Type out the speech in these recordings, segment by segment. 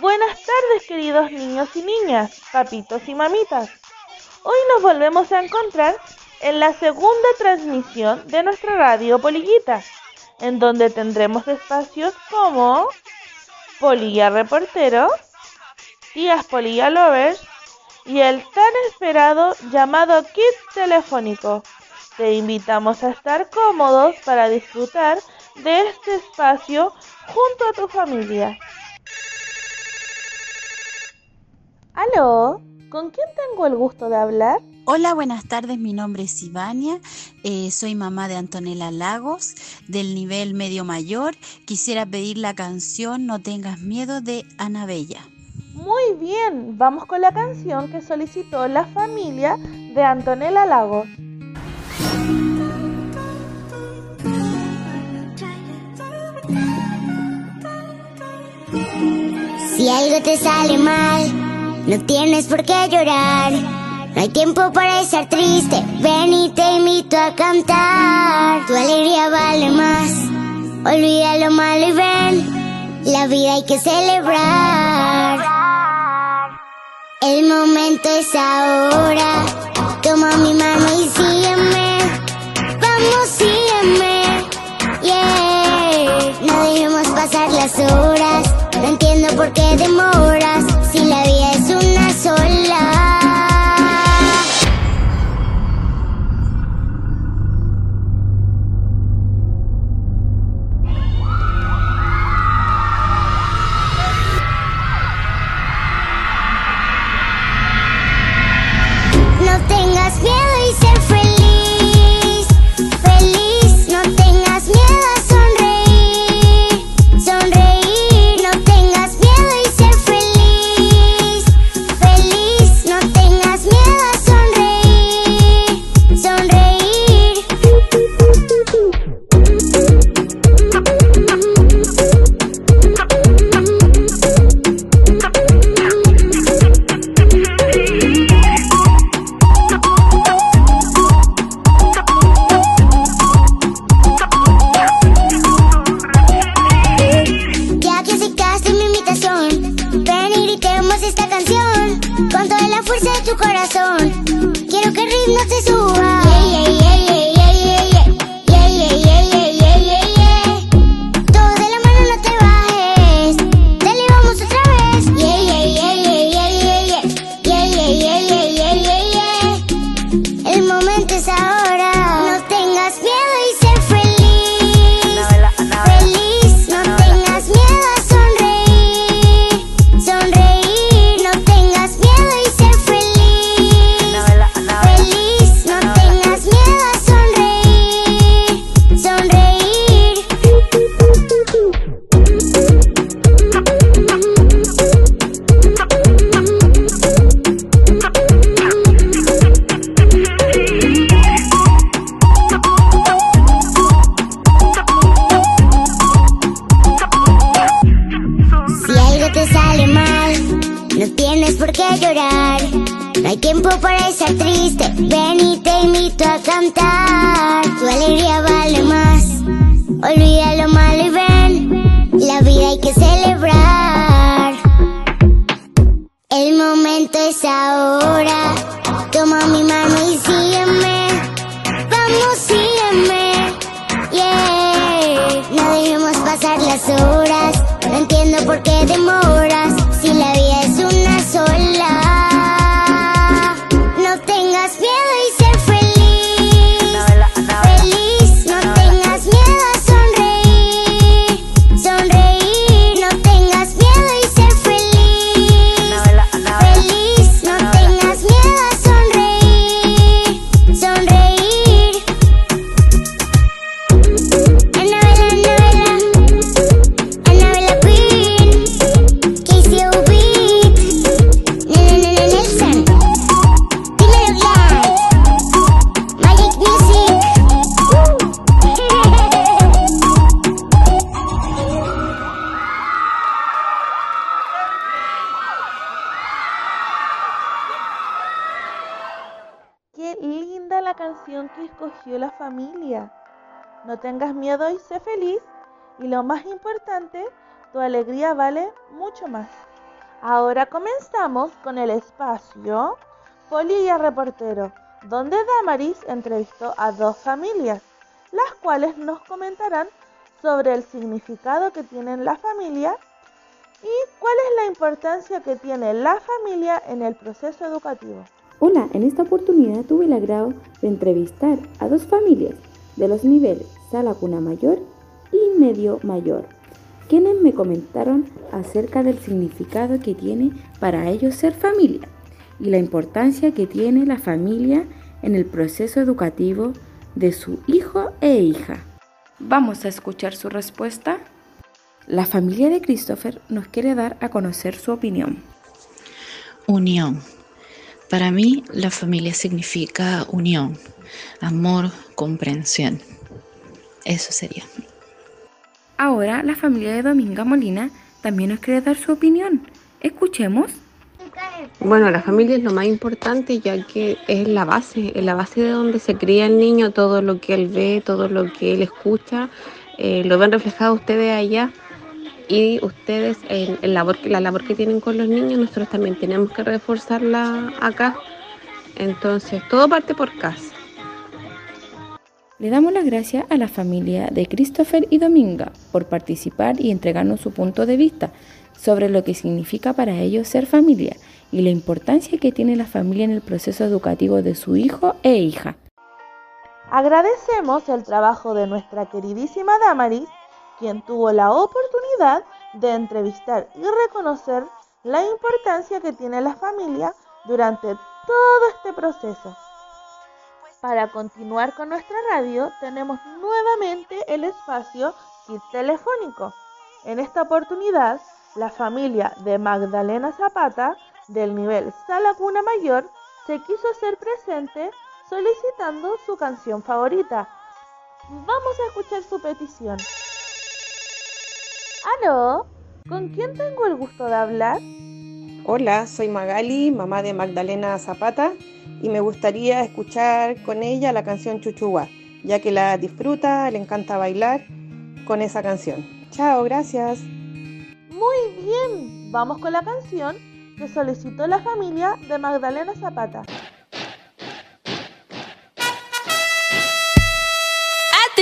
Buenas tardes queridos niños y niñas, papitos y mamitas. Hoy nos volvemos a encontrar en la segunda transmisión de nuestra radio Polillita, en donde tendremos espacios como Polilla Reportero, Tías Polilla Lovers y el tan esperado llamado Kit Telefónico. Te invitamos a estar cómodos para disfrutar de este espacio junto a tu familia. ¿Aló? ¿Con quién tengo el gusto de hablar? Hola, buenas tardes. Mi nombre es Ivania. Eh, soy mamá de Antonella Lagos, del nivel medio mayor. Quisiera pedir la canción No tengas miedo de Ana Bella. Muy bien, vamos con la canción que solicitó la familia de Antonella Lagos. Si algo te sale mal, no tienes por qué llorar. No hay tiempo para estar triste, ven y te invito a cantar. Tu alegría vale más, olvida lo malo y ven, la vida hay que celebrar. El momento es ahora, toma mi mano y sígueme, vamos sígueme, yeah. No dejemos pasar las horas, no entiendo por qué demoras, estar triste, ven y te invito a cantar. Tu alegría vale más, olvida lo malo y ven, la vida hay que celebrar. El momento es ahora, toma mi mano canción que escogió la familia. No tengas miedo y sé feliz. Y lo más importante, tu alegría vale mucho más. Ahora comenzamos con el espacio Polilla Reportero, donde Damaris entrevistó a dos familias, las cuales nos comentarán sobre el significado que tiene la familia y cuál es la importancia que tiene la familia en el proceso educativo. Hola, en esta oportunidad tuve el agrado de entrevistar a dos familias de los niveles Sala Cuna Mayor y Medio Mayor quienes me comentaron acerca del significado que tiene para ellos ser familia y la importancia que tiene la familia en el proceso educativo de su hijo e hija. Vamos a escuchar su respuesta. La familia de Christopher nos quiere dar a conocer su opinión. Unión. Para mí la familia significa unión, amor, comprensión. Eso sería. Ahora la familia de Dominga Molina también nos quiere dar su opinión. Escuchemos. Bueno, la familia es lo más importante ya que es la base, es la base de donde se cría el niño, todo lo que él ve, todo lo que él escucha, eh, lo ven reflejado ustedes allá y ustedes en, labor, la labor que tienen con los niños, nosotros también tenemos que reforzarla acá. Entonces, todo parte por casa. Le damos las gracias a la familia de Christopher y Dominga por participar y entregarnos su punto de vista sobre lo que significa para ellos ser familia y la importancia que tiene la familia en el proceso educativo de su hijo e hija. Agradecemos el trabajo de nuestra queridísima Damaris, quien tuvo la oportunidad de entrevistar y reconocer la importancia que tiene la familia durante todo este proceso. Para continuar con nuestra radio tenemos nuevamente el espacio kit telefónico. En esta oportunidad, la familia de Magdalena Zapata del nivel Sala Cuna Mayor se quiso hacer presente solicitando su canción favorita. Vamos a escuchar su petición. ¿Aló? ¿Con quién tengo el gusto de hablar? Hola, soy Magali, mamá de Magdalena Zapata y me gustaría escuchar con ella la canción Chuchuá, ya que la disfruta, le encanta bailar con esa canción. Chao, gracias. Muy bien, vamos con la canción que solicitó la familia de Magdalena Zapata.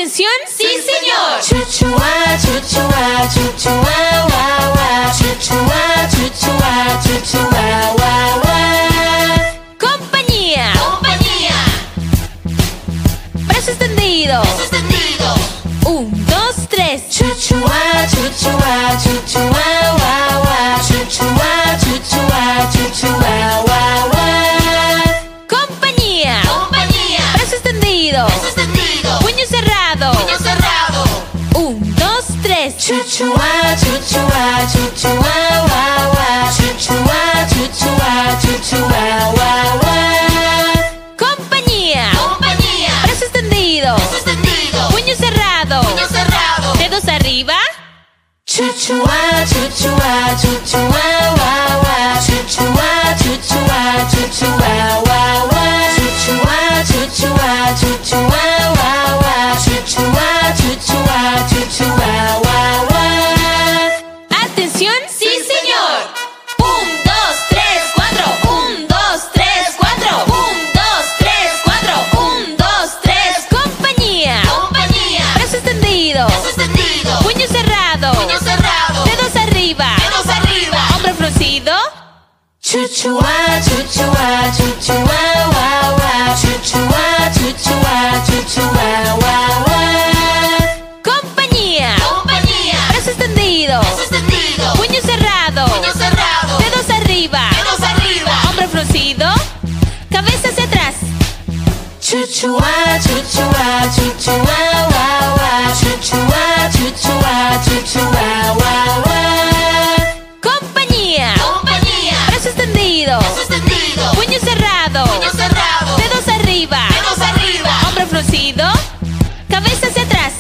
¿Atención? ¡Sí, señor! Chuchuá, chuchuá, chuchuá, guau, chuchuá, chuchuá, chuchuá, guau, extendido. extendido. Un, dos, tres. Chuchuá, Chuchuá, chuchuá, chuchuá, guau, guau. Chuchuá, chuchuá, chuchuá, guau, guau. Chuchuá, chuchuá, chuchuá, guau, Fruncido. Cabeza hacia atrás. Chuchuá, guau, guau. Chuchuá, chuchuá, chuchuá, guau, guau. Compañía. Compañía. Brazo extendido. Brazo extendido. Puño cerrado. Puño cerrado. Dedos arriba. Dedos arriba. Hombro fruncido. Cabeza hacia atrás.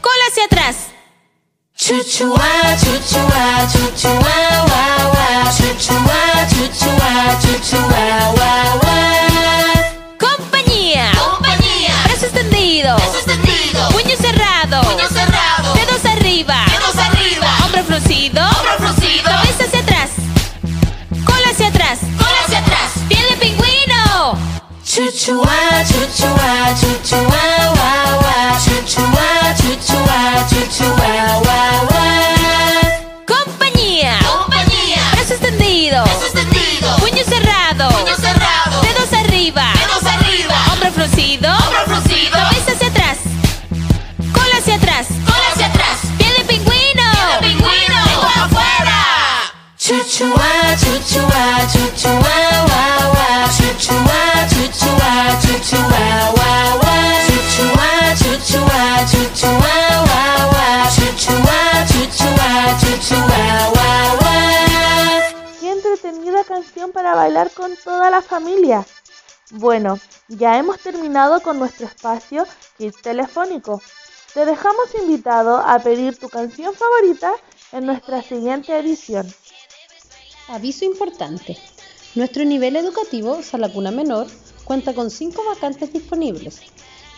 Cola hacia atrás. Chuchuá, chuchuá, guau, guau. Chuchuá, chuchuá, chuchuá, guá, guá. Compañía. Compañía. Brazos tendidos. Brazos tendidos. Puño cerrado. Puño cerrado. Dedos arriba. Dedos arriba. Hombro fruncido. Hombro fruncido. Cabeza hacia atrás. Cola hacia atrás. Cola hacia atrás. Piel de pingüino. Chuchuá, chuchuá. Para bailar con toda la familia. Bueno, ya hemos terminado con nuestro espacio Kids Telefónico. Te dejamos invitado a pedir tu canción favorita en nuestra siguiente edición. Aviso importante. Nuestro nivel educativo, Salacuna Menor, cuenta con 5 vacantes disponibles.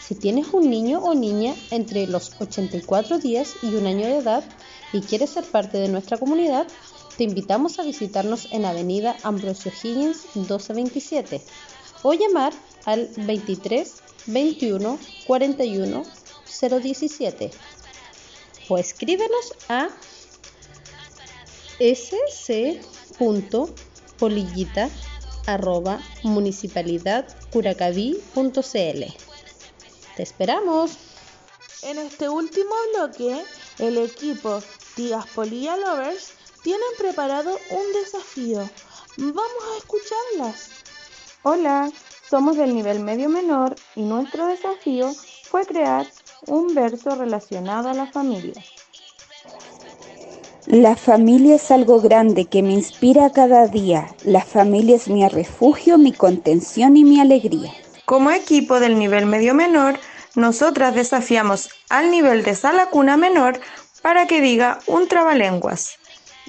Si tienes un niño o niña entre los 84 días y un año de edad y quieres ser parte de nuestra comunidad, te invitamos a visitarnos en Avenida Ambrosio Higgins 1227 o llamar al 23 21 41 017 o escríbenos a sc.polillita.municipalidadcuracaví.cl Te esperamos. En este último bloque, el equipo Tías Polilla Lovers tienen preparado un desafío. Vamos a escucharlas. Hola, somos del nivel medio menor y nuestro desafío fue crear un verso relacionado a la familia. La familia es algo grande que me inspira cada día. La familia es mi refugio, mi contención y mi alegría. Como equipo del nivel medio menor, nosotras desafiamos al nivel de sala cuna menor para que diga un trabalenguas.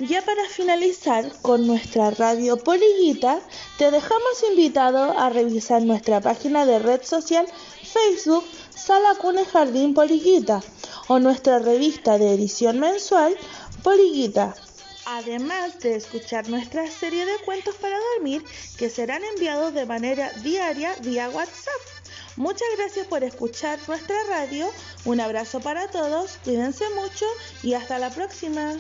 Ya para finalizar con nuestra radio Polillita, te dejamos invitado a revisar nuestra página de red social Facebook Sala Cuna y Jardín Polillita o nuestra revista de edición mensual Polillita. Además de escuchar nuestra serie de cuentos para dormir que serán enviados de manera diaria vía WhatsApp. Muchas gracias por escuchar nuestra radio. Un abrazo para todos, cuídense mucho y hasta la próxima.